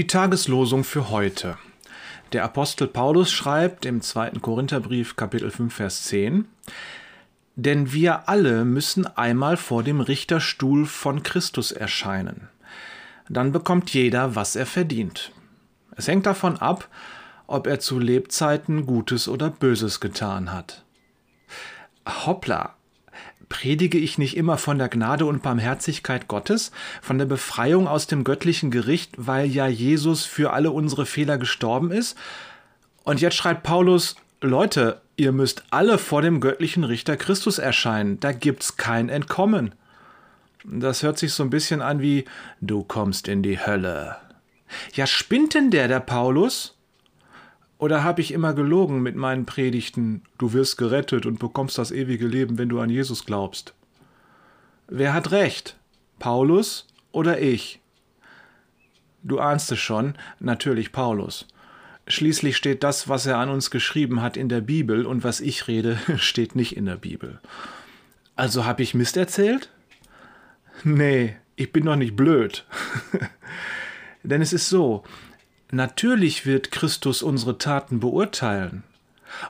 Die Tageslosung für heute. Der Apostel Paulus schreibt im 2. Korintherbrief Kapitel 5 Vers 10 Denn wir alle müssen einmal vor dem Richterstuhl von Christus erscheinen. Dann bekommt jeder, was er verdient. Es hängt davon ab, ob er zu Lebzeiten Gutes oder Böses getan hat. Hoppla, Predige ich nicht immer von der Gnade und Barmherzigkeit Gottes, von der Befreiung aus dem göttlichen Gericht, weil ja Jesus für alle unsere Fehler gestorben ist? Und jetzt schreibt Paulus, Leute, ihr müsst alle vor dem göttlichen Richter Christus erscheinen, da gibt's kein Entkommen. Das hört sich so ein bisschen an wie, du kommst in die Hölle. Ja, spinnt denn der, der Paulus? Oder habe ich immer gelogen mit meinen Predigten, du wirst gerettet und bekommst das ewige Leben, wenn du an Jesus glaubst? Wer hat recht? Paulus oder ich? Du ahnst es schon, natürlich Paulus. Schließlich steht das, was er an uns geschrieben hat, in der Bibel, und was ich rede, steht nicht in der Bibel. Also habe ich Mist erzählt? Nee, ich bin doch nicht blöd. Denn es ist so, Natürlich wird Christus unsere Taten beurteilen.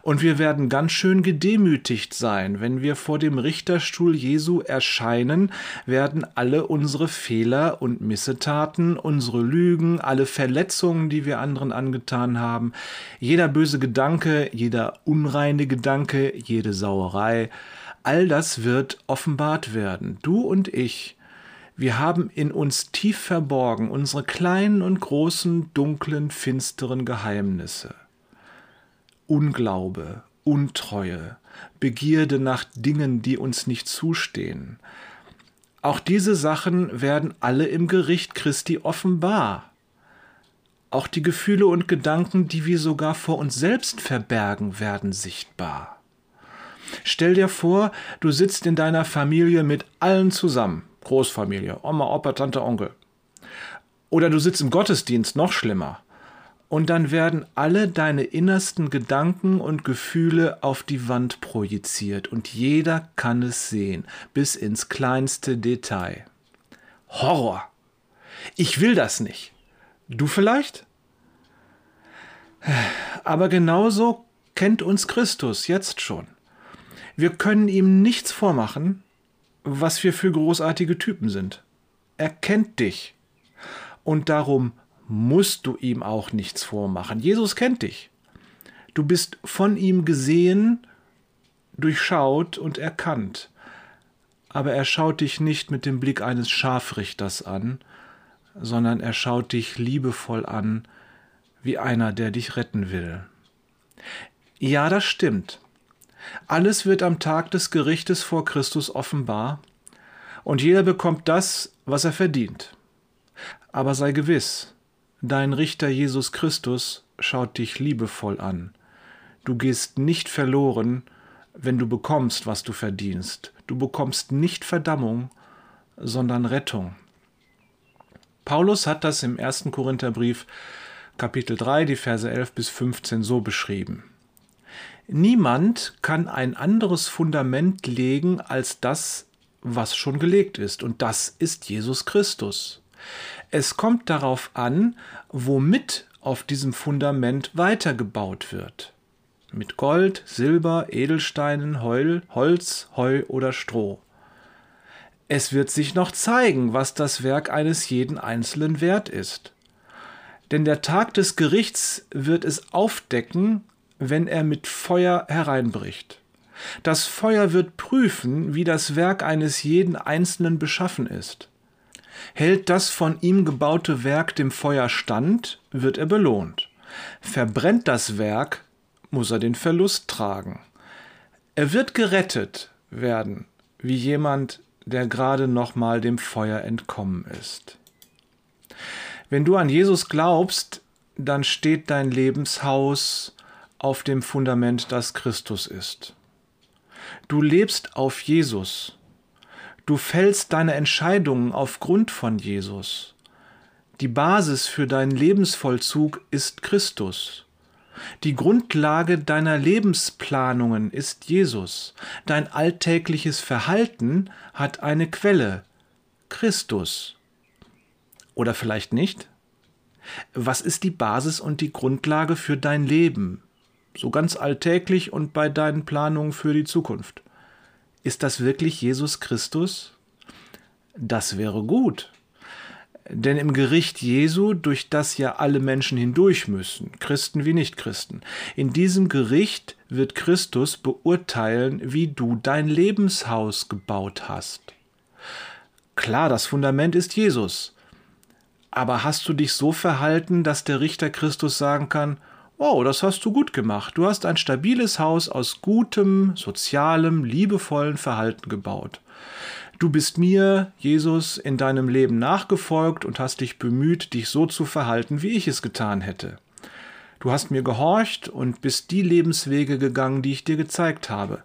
Und wir werden ganz schön gedemütigt sein, wenn wir vor dem Richterstuhl Jesu erscheinen, werden alle unsere Fehler und Missetaten, unsere Lügen, alle Verletzungen, die wir anderen angetan haben, jeder böse Gedanke, jeder unreine Gedanke, jede Sauerei, all das wird offenbart werden. Du und ich, wir haben in uns tief verborgen unsere kleinen und großen, dunklen, finsteren Geheimnisse. Unglaube, Untreue, Begierde nach Dingen, die uns nicht zustehen. Auch diese Sachen werden alle im Gericht Christi offenbar. Auch die Gefühle und Gedanken, die wir sogar vor uns selbst verbergen, werden sichtbar. Stell dir vor, du sitzt in deiner Familie mit allen zusammen. Großfamilie, Oma, Opa, Tante, Onkel. Oder du sitzt im Gottesdienst, noch schlimmer. Und dann werden alle deine innersten Gedanken und Gefühle auf die Wand projiziert und jeder kann es sehen, bis ins kleinste Detail. Horror! Ich will das nicht. Du vielleicht? Aber genauso kennt uns Christus jetzt schon. Wir können ihm nichts vormachen, was wir für großartige Typen sind. Er kennt dich. Und darum musst du ihm auch nichts vormachen. Jesus kennt dich. Du bist von ihm gesehen, durchschaut und erkannt. Aber er schaut dich nicht mit dem Blick eines Scharfrichters an, sondern er schaut dich liebevoll an, wie einer, der dich retten will. Ja, das stimmt. Alles wird am Tag des Gerichtes vor Christus offenbar, und jeder bekommt das, was er verdient. Aber sei gewiss, dein Richter Jesus Christus schaut dich liebevoll an. Du gehst nicht verloren, wenn du bekommst, was du verdienst. Du bekommst nicht Verdammung, sondern Rettung. Paulus hat das im 1. Korintherbrief Kapitel 3, die Verse 11 bis 15 so beschrieben. Niemand kann ein anderes Fundament legen als das, was schon gelegt ist, und das ist Jesus Christus. Es kommt darauf an, womit auf diesem Fundament weitergebaut wird. Mit Gold, Silber, Edelsteinen, Heul, Holz, Heu oder Stroh. Es wird sich noch zeigen, was das Werk eines jeden Einzelnen wert ist. Denn der Tag des Gerichts wird es aufdecken, wenn er mit Feuer hereinbricht. Das Feuer wird prüfen, wie das Werk eines jeden Einzelnen beschaffen ist. Hält das von ihm gebaute Werk dem Feuer stand, wird er belohnt. Verbrennt das Werk, muss er den Verlust tragen. Er wird gerettet werden, wie jemand, der gerade nochmal dem Feuer entkommen ist. Wenn du an Jesus glaubst, dann steht dein Lebenshaus auf dem Fundament, das Christus ist. Du lebst auf Jesus. Du fällst deine Entscheidungen aufgrund von Jesus. Die Basis für deinen Lebensvollzug ist Christus. Die Grundlage deiner Lebensplanungen ist Jesus. Dein alltägliches Verhalten hat eine Quelle, Christus. Oder vielleicht nicht? Was ist die Basis und die Grundlage für dein Leben? So ganz alltäglich und bei deinen Planungen für die Zukunft. Ist das wirklich Jesus Christus? Das wäre gut. Denn im Gericht Jesu, durch das ja alle Menschen hindurch müssen, Christen wie Nichtchristen, in diesem Gericht wird Christus beurteilen, wie du dein Lebenshaus gebaut hast. Klar, das Fundament ist Jesus. Aber hast du dich so verhalten, dass der Richter Christus sagen kann, Oh, das hast du gut gemacht. Du hast ein stabiles Haus aus gutem, sozialem, liebevollen Verhalten gebaut. Du bist mir, Jesus, in deinem Leben nachgefolgt und hast dich bemüht, dich so zu verhalten, wie ich es getan hätte. Du hast mir gehorcht und bist die Lebenswege gegangen, die ich dir gezeigt habe.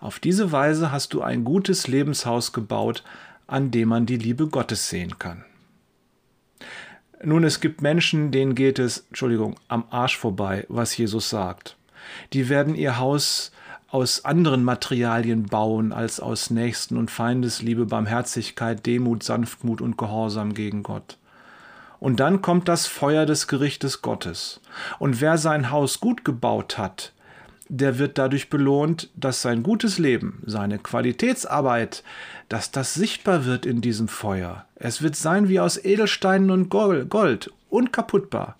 Auf diese Weise hast du ein gutes Lebenshaus gebaut, an dem man die Liebe Gottes sehen kann. Nun, es gibt Menschen, denen geht es, Entschuldigung, am Arsch vorbei, was Jesus sagt. Die werden ihr Haus aus anderen Materialien bauen als aus Nächsten und Feindesliebe, Barmherzigkeit, Demut, Sanftmut und Gehorsam gegen Gott. Und dann kommt das Feuer des Gerichtes Gottes. Und wer sein Haus gut gebaut hat, der wird dadurch belohnt, dass sein gutes Leben, seine Qualitätsarbeit, dass das sichtbar wird in diesem Feuer. Es wird sein wie aus Edelsteinen und Gold, unkaputtbar.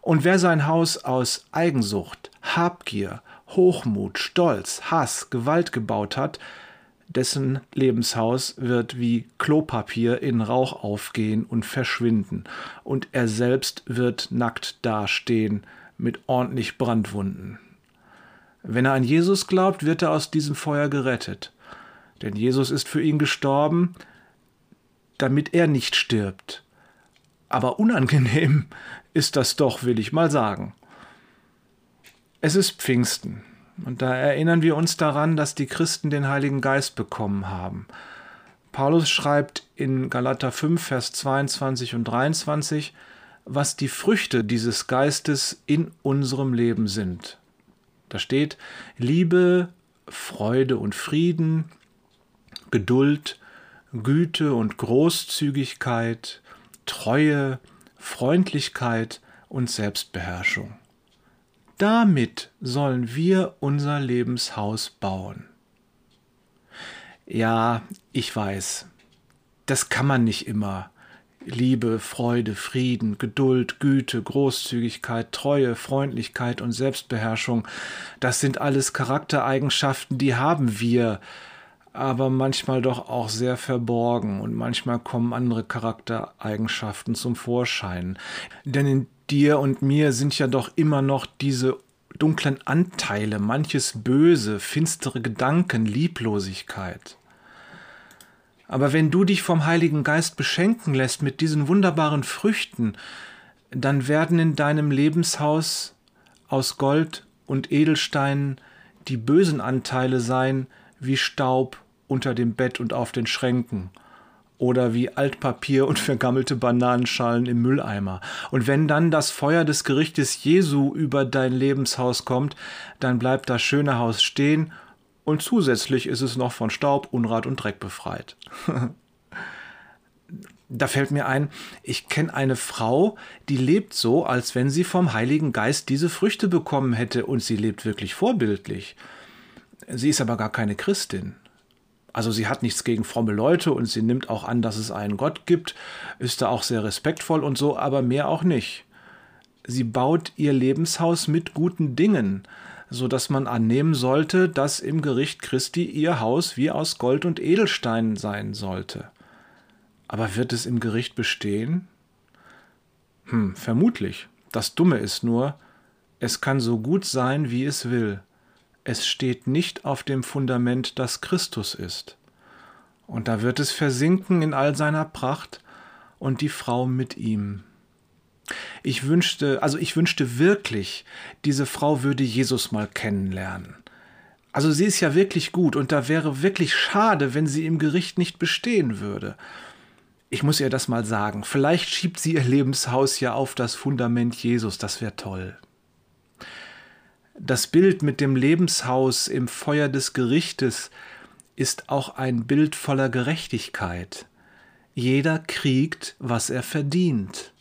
Und wer sein Haus aus Eigensucht, Habgier, Hochmut, Stolz, Hass, Gewalt gebaut hat, dessen Lebenshaus wird wie Klopapier in Rauch aufgehen und verschwinden, und er selbst wird nackt dastehen mit ordentlich Brandwunden. Wenn er an Jesus glaubt, wird er aus diesem Feuer gerettet. Denn Jesus ist für ihn gestorben, damit er nicht stirbt. Aber unangenehm ist das doch, will ich mal sagen. Es ist Pfingsten. Und da erinnern wir uns daran, dass die Christen den Heiligen Geist bekommen haben. Paulus schreibt in Galater 5, Vers 22 und 23, was die Früchte dieses Geistes in unserem Leben sind. Da steht Liebe, Freude und Frieden, Geduld, Güte und Großzügigkeit, Treue, Freundlichkeit und Selbstbeherrschung. Damit sollen wir unser Lebenshaus bauen. Ja, ich weiß, das kann man nicht immer. Liebe, Freude, Frieden, Geduld, Güte, Großzügigkeit, Treue, Freundlichkeit und Selbstbeherrschung, das sind alles Charaktereigenschaften, die haben wir, aber manchmal doch auch sehr verborgen und manchmal kommen andere Charaktereigenschaften zum Vorschein. Denn in dir und mir sind ja doch immer noch diese dunklen Anteile, manches Böse, finstere Gedanken, Lieblosigkeit. Aber wenn du dich vom Heiligen Geist beschenken lässt mit diesen wunderbaren Früchten, dann werden in deinem Lebenshaus aus Gold und Edelsteinen die bösen Anteile sein wie Staub unter dem Bett und auf den Schränken oder wie Altpapier und vergammelte Bananenschalen im Mülleimer. Und wenn dann das Feuer des Gerichtes Jesu über dein Lebenshaus kommt, dann bleibt das schöne Haus stehen und zusätzlich ist es noch von Staub, Unrat und Dreck befreit. da fällt mir ein, ich kenne eine Frau, die lebt so, als wenn sie vom Heiligen Geist diese Früchte bekommen hätte und sie lebt wirklich vorbildlich. Sie ist aber gar keine Christin. Also sie hat nichts gegen fromme Leute und sie nimmt auch an, dass es einen Gott gibt, ist da auch sehr respektvoll und so, aber mehr auch nicht. Sie baut ihr Lebenshaus mit guten Dingen, so dass man annehmen sollte, dass im Gericht Christi ihr Haus wie aus Gold und Edelstein sein sollte. Aber wird es im Gericht bestehen? Hm, vermutlich. Das Dumme ist nur, es kann so gut sein, wie es will es steht nicht auf dem Fundament, das Christus ist. Und da wird es versinken in all seiner Pracht und die Frau mit ihm. Ich wünschte, also ich wünschte wirklich, diese Frau würde Jesus mal kennenlernen. Also sie ist ja wirklich gut und da wäre wirklich schade, wenn sie im Gericht nicht bestehen würde. Ich muss ihr das mal sagen. Vielleicht schiebt sie ihr Lebenshaus ja auf das Fundament Jesus, das wäre toll. Das Bild mit dem Lebenshaus im Feuer des Gerichtes ist auch ein Bild voller Gerechtigkeit. Jeder kriegt, was er verdient.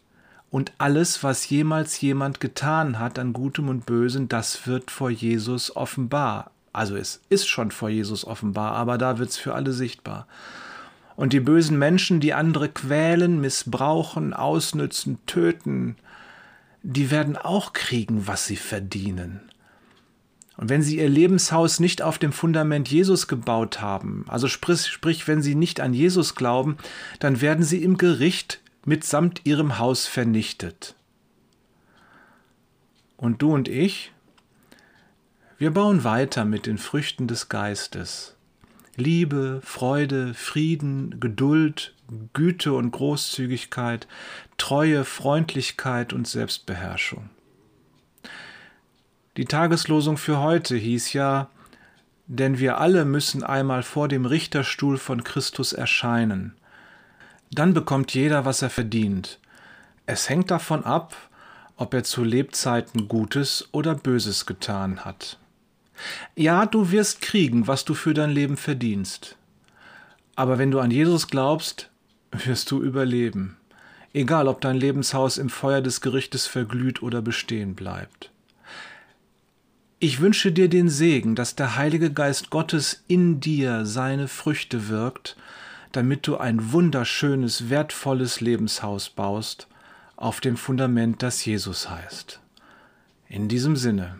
Und alles, was jemals jemand getan hat an Gutem und Bösen, das wird vor Jesus offenbar. Also es ist schon vor Jesus offenbar, aber da wird es für alle sichtbar. Und die bösen Menschen, die andere quälen, missbrauchen, ausnützen, töten, die werden auch kriegen, was sie verdienen. Und wenn sie ihr Lebenshaus nicht auf dem Fundament Jesus gebaut haben, also sprich, sprich, wenn sie nicht an Jesus glauben, dann werden sie im Gericht mitsamt ihrem Haus vernichtet. Und du und ich, wir bauen weiter mit den Früchten des Geistes. Liebe, Freude, Frieden, Geduld, Güte und Großzügigkeit, Treue, Freundlichkeit und Selbstbeherrschung. Die Tageslosung für heute hieß ja, denn wir alle müssen einmal vor dem Richterstuhl von Christus erscheinen. Dann bekommt jeder, was er verdient. Es hängt davon ab, ob er zu Lebzeiten Gutes oder Böses getan hat. Ja, du wirst kriegen, was du für dein Leben verdienst. Aber wenn du an Jesus glaubst, wirst du überleben, egal ob dein Lebenshaus im Feuer des Gerichtes verglüht oder bestehen bleibt. Ich wünsche dir den Segen, dass der Heilige Geist Gottes in dir seine Früchte wirkt, damit du ein wunderschönes, wertvolles Lebenshaus baust auf dem Fundament, das Jesus heißt. In diesem Sinne.